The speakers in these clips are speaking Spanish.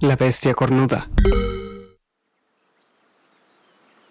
La bestia cornuda.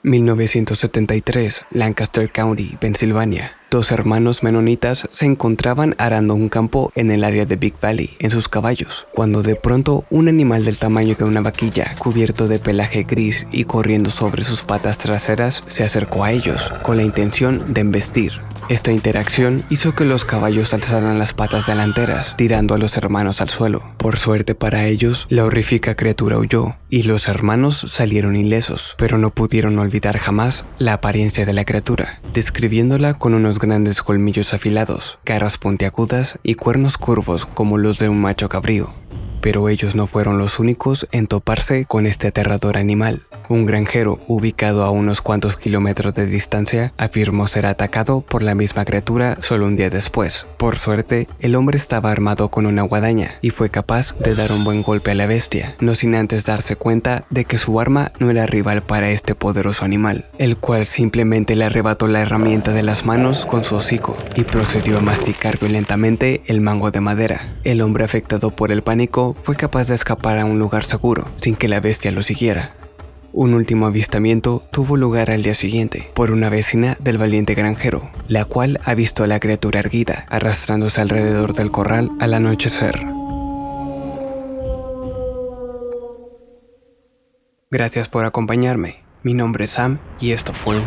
1973, Lancaster County, Pensilvania. Dos hermanos menonitas se encontraban arando un campo en el área de Big Valley en sus caballos, cuando de pronto un animal del tamaño de una vaquilla, cubierto de pelaje gris y corriendo sobre sus patas traseras, se acercó a ellos con la intención de embestir. Esta interacción hizo que los caballos alzaran las patas delanteras, tirando a los hermanos al suelo. Por suerte para ellos, la horrífica criatura huyó y los hermanos salieron ilesos, pero no pudieron olvidar jamás la apariencia de la criatura, describiéndola con unos grandes colmillos afilados, garras puntiagudas y cuernos curvos como los de un macho cabrío. Pero ellos no fueron los únicos en toparse con este aterrador animal. Un granjero, ubicado a unos cuantos kilómetros de distancia, afirmó ser atacado por la misma criatura solo un día después. Por suerte, el hombre estaba armado con una guadaña y fue capaz de dar un buen golpe a la bestia, no sin antes darse cuenta de que su arma no era rival para este poderoso animal, el cual simplemente le arrebató la herramienta de las manos con su hocico y procedió a masticar violentamente el mango de madera. El hombre afectado por el pánico fue capaz de escapar a un lugar seguro sin que la bestia lo siguiera. Un último avistamiento tuvo lugar al día siguiente por una vecina del valiente granjero, la cual ha visto a la criatura erguida arrastrándose alrededor del corral al anochecer. Gracias por acompañarme. Mi nombre es Sam y esto fue